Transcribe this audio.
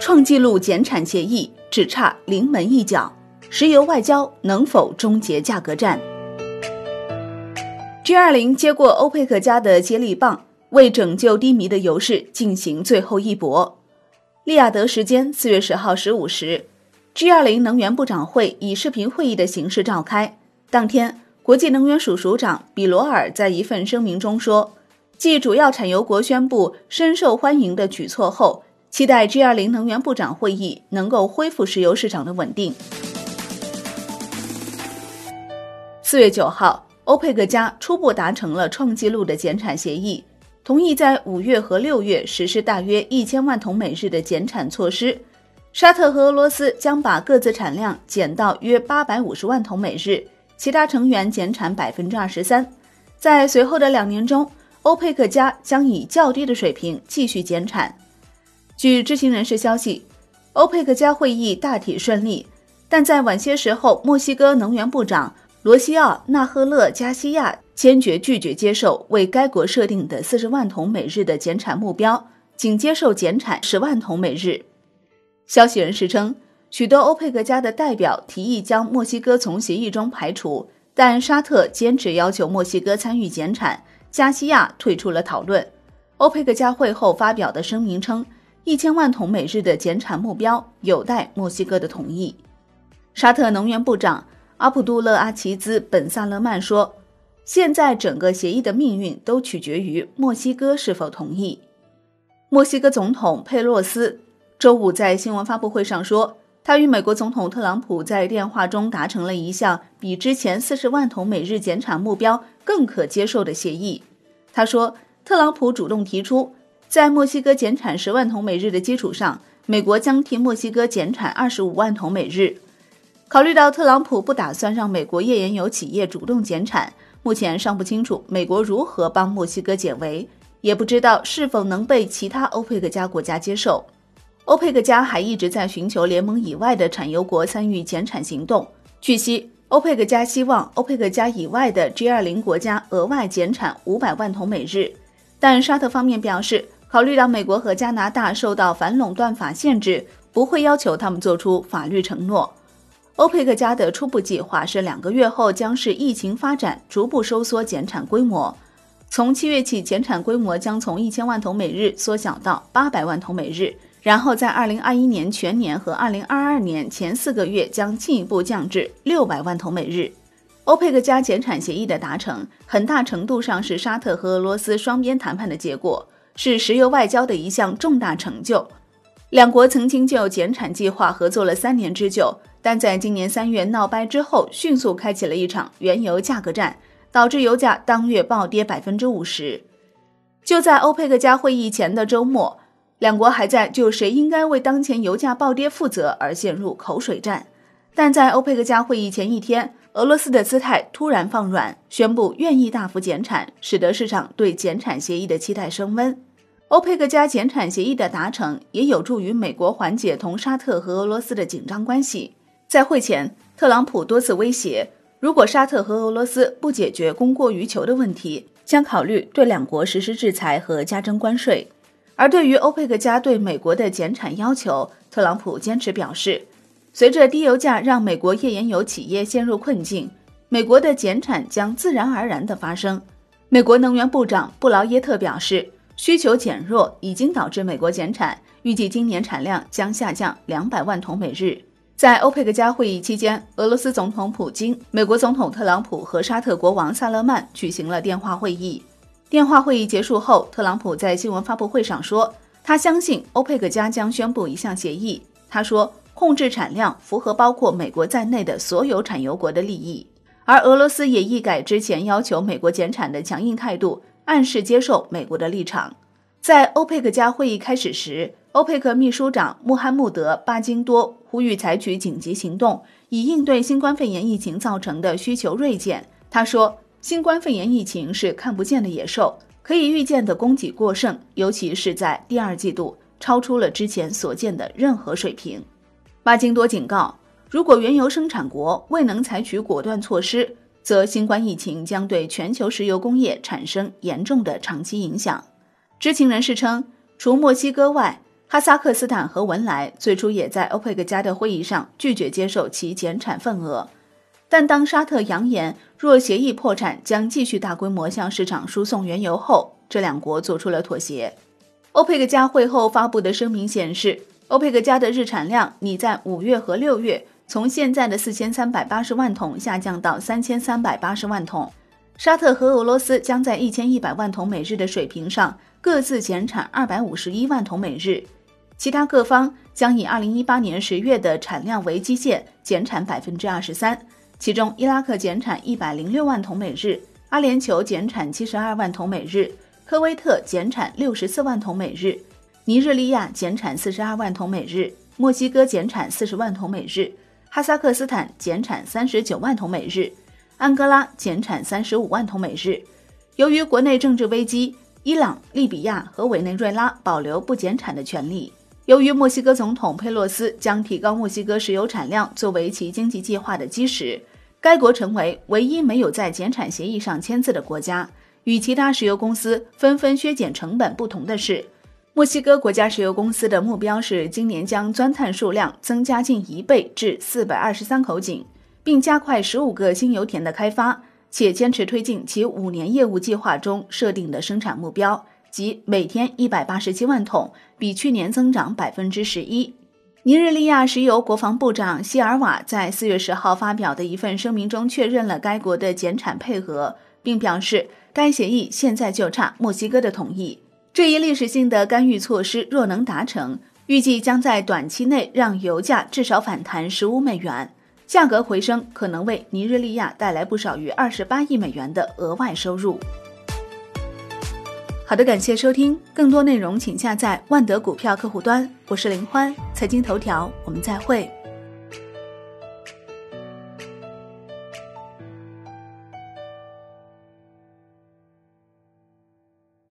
创纪录减产协议只差临门一脚，石油外交能否终结价格战？G20 接过欧佩克家的接力棒，为拯救低迷的油市进行最后一搏。利雅得时间四月十号十五时，G20 能源部长会以视频会议的形式召开。当天，国际能源署署长比罗尔在一份声明中说，继主要产油国宣布深受欢迎的举措后。期待 G20 能源部长会议能够恢复石油市场的稳定。四月九号，欧佩克加初步达成了创纪录的减产协议，同意在五月和六月实施大约一千万桶每日的减产措施。沙特和俄罗斯将把各自产量减到约八百五十万桶每日，其他成员减产百分之二十三。在随后的两年中，欧佩克加将以较低的水平继续减产。据知情人士消息，欧佩克加会议大体顺利，但在晚些时候，墨西哥能源部长罗西奥·纳赫勒加西亚坚决拒绝接受为该国设定的四十万桶每日的减产目标，仅接受减产十万桶每日。消息人士称，许多欧佩克加的代表提议将墨西哥从协议中排除，但沙特坚持要求墨西哥参与减产，加西亚退出了讨论。欧佩克加会后发表的声明称。一千万桶每日的减产目标有待墨西哥的同意。沙特能源部长阿卜杜勒阿齐兹本萨勒曼说：“现在整个协议的命运都取决于墨西哥是否同意。”墨西哥总统佩洛斯周五在新闻发布会上说，他与美国总统特朗普在电话中达成了一项比之前四十万桶每日减产目标更可接受的协议。他说，特朗普主动提出。在墨西哥减产十万桶每日的基础上，美国将替墨西哥减产二十五万桶每日。考虑到特朗普不打算让美国页岩油企业主动减产，目前尚不清楚美国如何帮墨西哥解围，也不知道是否能被其他欧佩克加国家接受。欧佩克加还一直在寻求联盟以外的产油国参与减产行动。据悉，欧佩克加希望欧佩克加以外的 G20 国家额外减产五百万桶每日，但沙特方面表示。考虑到美国和加拿大受到反垄断法限制，不会要求他们做出法律承诺。欧佩克加的初步计划是两个月后将是疫情发展逐步收缩减产规模，从七月起减产规模将从一千万桶每日缩小到八百万桶每日，然后在二零二一年全年和二零二二年前四个月将进一步降至六百万桶每日。欧佩克加减产协议的达成，很大程度上是沙特和俄罗斯双边谈判的结果。是石油外交的一项重大成就。两国曾经就减产计划合作了三年之久，但在今年三月闹掰之后，迅速开启了一场原油价格战，导致油价当月暴跌百分之五十。就在欧佩克加会议前的周末，两国还在就谁应该为当前油价暴跌负责而陷入口水战。但在欧佩克加会议前一天，俄罗斯的姿态突然放软，宣布愿意大幅减产，使得市场对减产协议的期待升温。欧佩克加减产协议的达成也有助于美国缓解同沙特和俄罗斯的紧张关系。在会前，特朗普多次威胁，如果沙特和俄罗斯不解决供过于求的问题，将考虑对两国实施制裁和加征关税。而对于欧佩克加对美国的减产要求，特朗普坚持表示，随着低油价让美国页岩油企业陷入困境，美国的减产将自然而然地发生。美国能源部长布劳耶特表示。需求减弱已经导致美国减产，预计今年产量将下降两百万桶每日。在欧佩克加会议期间，俄罗斯总统普京、美国总统特朗普和沙特国王萨勒曼举行了电话会议。电话会议结束后，特朗普在新闻发布会上说，他相信欧佩克加将宣布一项协议。他说，控制产量符合包括美国在内的所有产油国的利益，而俄罗斯也一改之前要求美国减产的强硬态度。暗示接受美国的立场。在欧佩克加会议开始时，欧佩克秘书长穆罕默德·巴金多呼吁采取紧急行动，以应对新冠肺炎疫情造成的需求锐减。他说：“新冠肺炎疫情是看不见的野兽，可以预见的供给过剩，尤其是在第二季度，超出了之前所见的任何水平。”巴金多警告，如果原油生产国未能采取果断措施，则新冠疫情将对全球石油工业产生严重的长期影响。知情人士称，除墨西哥外，哈萨克斯坦和文莱最初也在欧佩克加的会议上拒绝接受其减产份额，但当沙特扬言若协议破产将继续大规模向市场输送原油后，这两国做出了妥协。欧佩克加会后发布的声明显示，欧佩克加的日产量拟在五月和六月从现在的四千三百八十万桶下降到三千三百八十万桶。沙特和俄罗斯将在一千一百万桶每日的水平上各自减产二百五十一万桶每日，其他各方将以二零一八年十月的产量为基线减产百分之二十三，其中伊拉克减产一百零六万桶每日，阿联酋减产七十二万桶每日，科威特减产六十四万桶每日，尼日利亚减产四十二万桶每日，墨西哥减产四十万桶每日，哈萨克斯坦减产三十九万桶每日。安哥拉减产三十五万桶每日。由于国内政治危机，伊朗、利比亚和委内瑞拉保留不减产的权利。由于墨西哥总统佩洛斯将提高墨西哥石油产量作为其经济计划的基石，该国成为唯一没有在减产协议上签字的国家。与其他石油公司纷纷削减成本不同的是，墨西哥国家石油公司的目标是今年将钻探数量增加近一倍至四百二十三口井。并加快十五个新油田的开发，且坚持推进其五年业务计划中设定的生产目标，即每天一百八十七万桶，比去年增长百分之十一。尼日利亚石油国防部长希尔瓦在四月十号发表的一份声明中确认了该国的减产配合，并表示该协议现在就差墨西哥的同意。这一历史性的干预措施若能达成，预计将在短期内让油价至少反弹十五美元。价格回升可能为尼日利亚带来不少于二十八亿美元的额外收入。好的，感谢收听，更多内容请下载万德股票客户端。我是林欢，财经头条，我们再会。